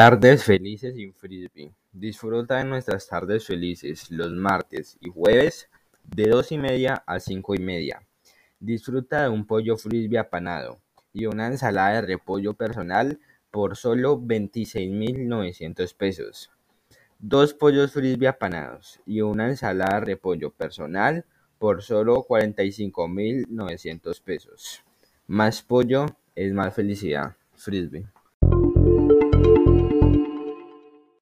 Tardes felices sin frisbee. Disfruta de nuestras tardes felices los martes y jueves de dos y media a cinco y media. Disfruta de un pollo frisbee apanado y una ensalada de repollo personal por solo 26.900 pesos. Dos pollos frisbee apanados y una ensalada de repollo personal por solo 45.900 pesos. Más pollo es más felicidad. Frisbee.